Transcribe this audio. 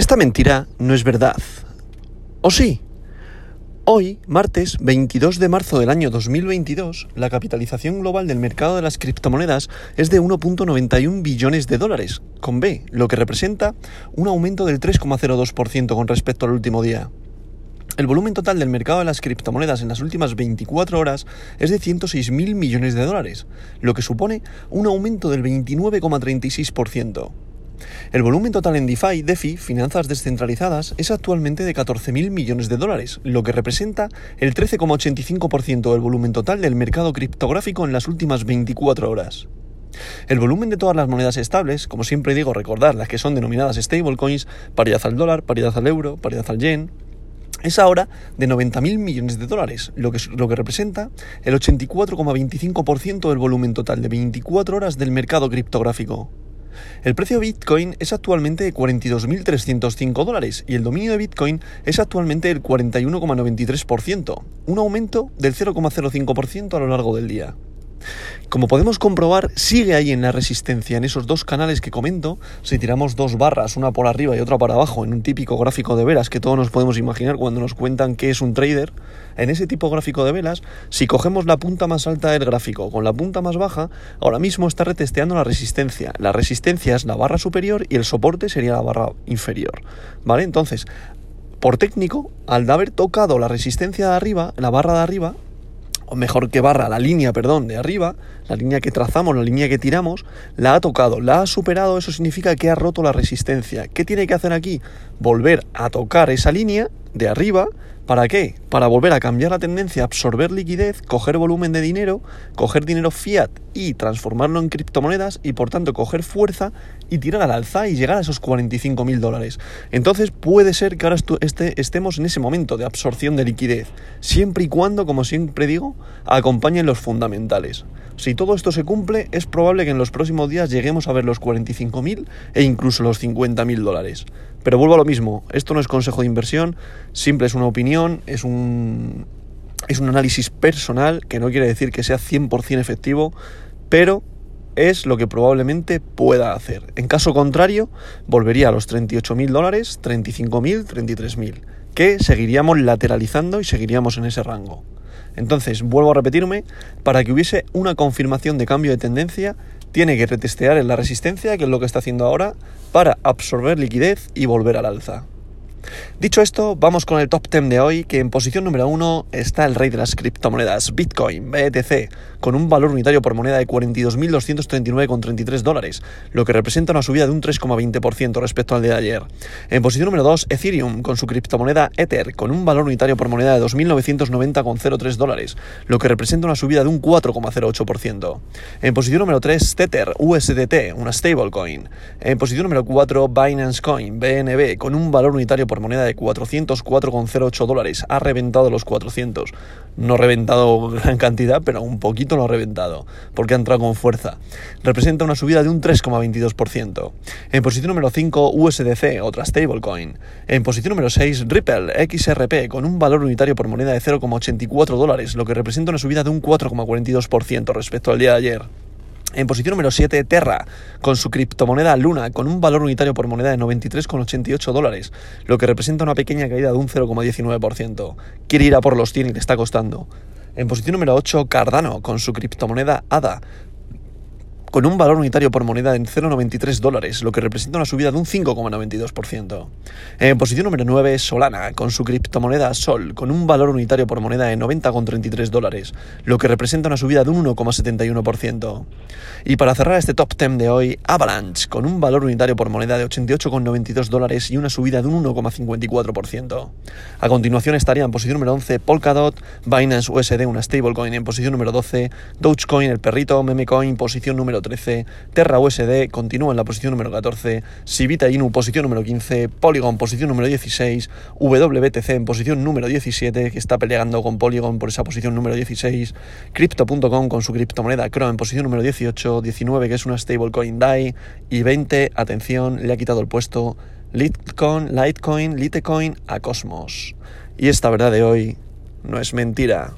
Esta mentira no es verdad. ¿O sí? Hoy, martes 22 de marzo del año 2022, la capitalización global del mercado de las criptomonedas es de 1.91 billones de dólares, con B, lo que representa un aumento del 3,02% con respecto al último día. El volumen total del mercado de las criptomonedas en las últimas 24 horas es de 106.000 millones de dólares, lo que supone un aumento del 29,36%. El volumen total en DeFi, DeFi, finanzas descentralizadas, es actualmente de 14.000 millones de dólares, lo que representa el 13,85% del volumen total del mercado criptográfico en las últimas 24 horas. El volumen de todas las monedas estables, como siempre digo, recordar las que son denominadas stablecoins, paridad al dólar, paridad al euro, paridad al yen, es ahora de 90.000 millones de dólares, lo que, lo que representa el 84,25% del volumen total de 24 horas del mercado criptográfico. El precio de Bitcoin es actualmente de 42.305 dólares y el dominio de Bitcoin es actualmente el 41,93%, un aumento del 0,05% a lo largo del día. Como podemos comprobar, sigue ahí en la resistencia, en esos dos canales que comento. Si tiramos dos barras, una por arriba y otra para abajo, en un típico gráfico de velas que todos nos podemos imaginar cuando nos cuentan qué es un trader, en ese tipo gráfico de velas, si cogemos la punta más alta del gráfico con la punta más baja, ahora mismo está retesteando la resistencia. La resistencia es la barra superior y el soporte sería la barra inferior. ¿Vale? Entonces, por técnico, al haber tocado la resistencia de arriba, la barra de arriba, o mejor que barra, la línea, perdón, de arriba, la línea que trazamos, la línea que tiramos, la ha tocado, la ha superado, eso significa que ha roto la resistencia. ¿Qué tiene que hacer aquí? Volver a tocar esa línea de arriba ¿Para qué? Para volver a cambiar la tendencia, absorber liquidez, coger volumen de dinero, coger dinero fiat y transformarlo en criptomonedas y por tanto coger fuerza y tirar al alza y llegar a esos 45 mil dólares. Entonces puede ser que ahora este, estemos en ese momento de absorción de liquidez, siempre y cuando, como siempre digo, acompañen los fundamentales. Si todo esto se cumple, es probable que en los próximos días lleguemos a ver los 45.000 e incluso los 50.000 dólares. Pero vuelvo a lo mismo, esto no es consejo de inversión, simple es una opinión, es un, es un análisis personal que no quiere decir que sea 100% efectivo, pero es lo que probablemente pueda hacer. En caso contrario, volvería a los 38.000 dólares, 35.000, 33.000, que seguiríamos lateralizando y seguiríamos en ese rango. Entonces, vuelvo a repetirme, para que hubiese una confirmación de cambio de tendencia, tiene que retestear en la resistencia, que es lo que está haciendo ahora, para absorber liquidez y volver al alza. Dicho esto, vamos con el top 10 de hoy, que en posición número 1 está el rey de las criptomonedas, Bitcoin, BTC, con un valor unitario por moneda de 42.239,33 dólares, lo que representa una subida de un 3,20% respecto al de ayer. En posición número 2, Ethereum, con su criptomoneda Ether, con un valor unitario por moneda de 2.990,03 dólares, lo que representa una subida de un 4,08%. En posición número 3, Tether, USDT, una stablecoin. En posición número 4, Binance Coin, BNB, con un valor unitario por moneda de 404,08 dólares. Ha reventado los 400. No ha reventado gran cantidad, pero un poquito lo ha reventado, porque ha entrado con fuerza. Representa una subida de un 3,22%. En posición número 5, USDC, otra stablecoin. En posición número 6, Ripple XRP, con un valor unitario por moneda de 0,84 dólares, lo que representa una subida de un 4,42% respecto al día de ayer. En posición número 7, Terra, con su criptomoneda Luna, con un valor unitario por moneda de 93,88 dólares, lo que representa una pequeña caída de un 0,19%. Quiere ir a por los 100 y le está costando. En posición número 8, Cardano, con su criptomoneda ADA, con un valor unitario por moneda de 0,93 dólares, lo que representa una subida de un 5,92%. En posición número 9, Solana, con su criptomoneda Sol, con un valor unitario por moneda de 90,33 dólares, lo que representa una subida de un 1,71%. Y para cerrar este top 10 de hoy, Avalanche, con un valor unitario por moneda de 88,92 dólares y una subida de un 1,54%. A continuación estaría en posición número 11 Polkadot, Binance USD, una stablecoin en posición número 12, Dogecoin, el perrito, Memecoin, posición número 13, Terra USD continúa en la posición número 14, Sivita Inu posición número 15, Polygon posición número 16, WBTC en posición número 17, que está peleando con Polygon por esa posición número 16, Crypto.com con su criptomoneda Chrome en posición número 18, 19 que es una stablecoin DAI y 20, atención, le ha quitado el puesto Litecoin, Litecoin, Litecoin a Cosmos. Y esta verdad de hoy no es mentira.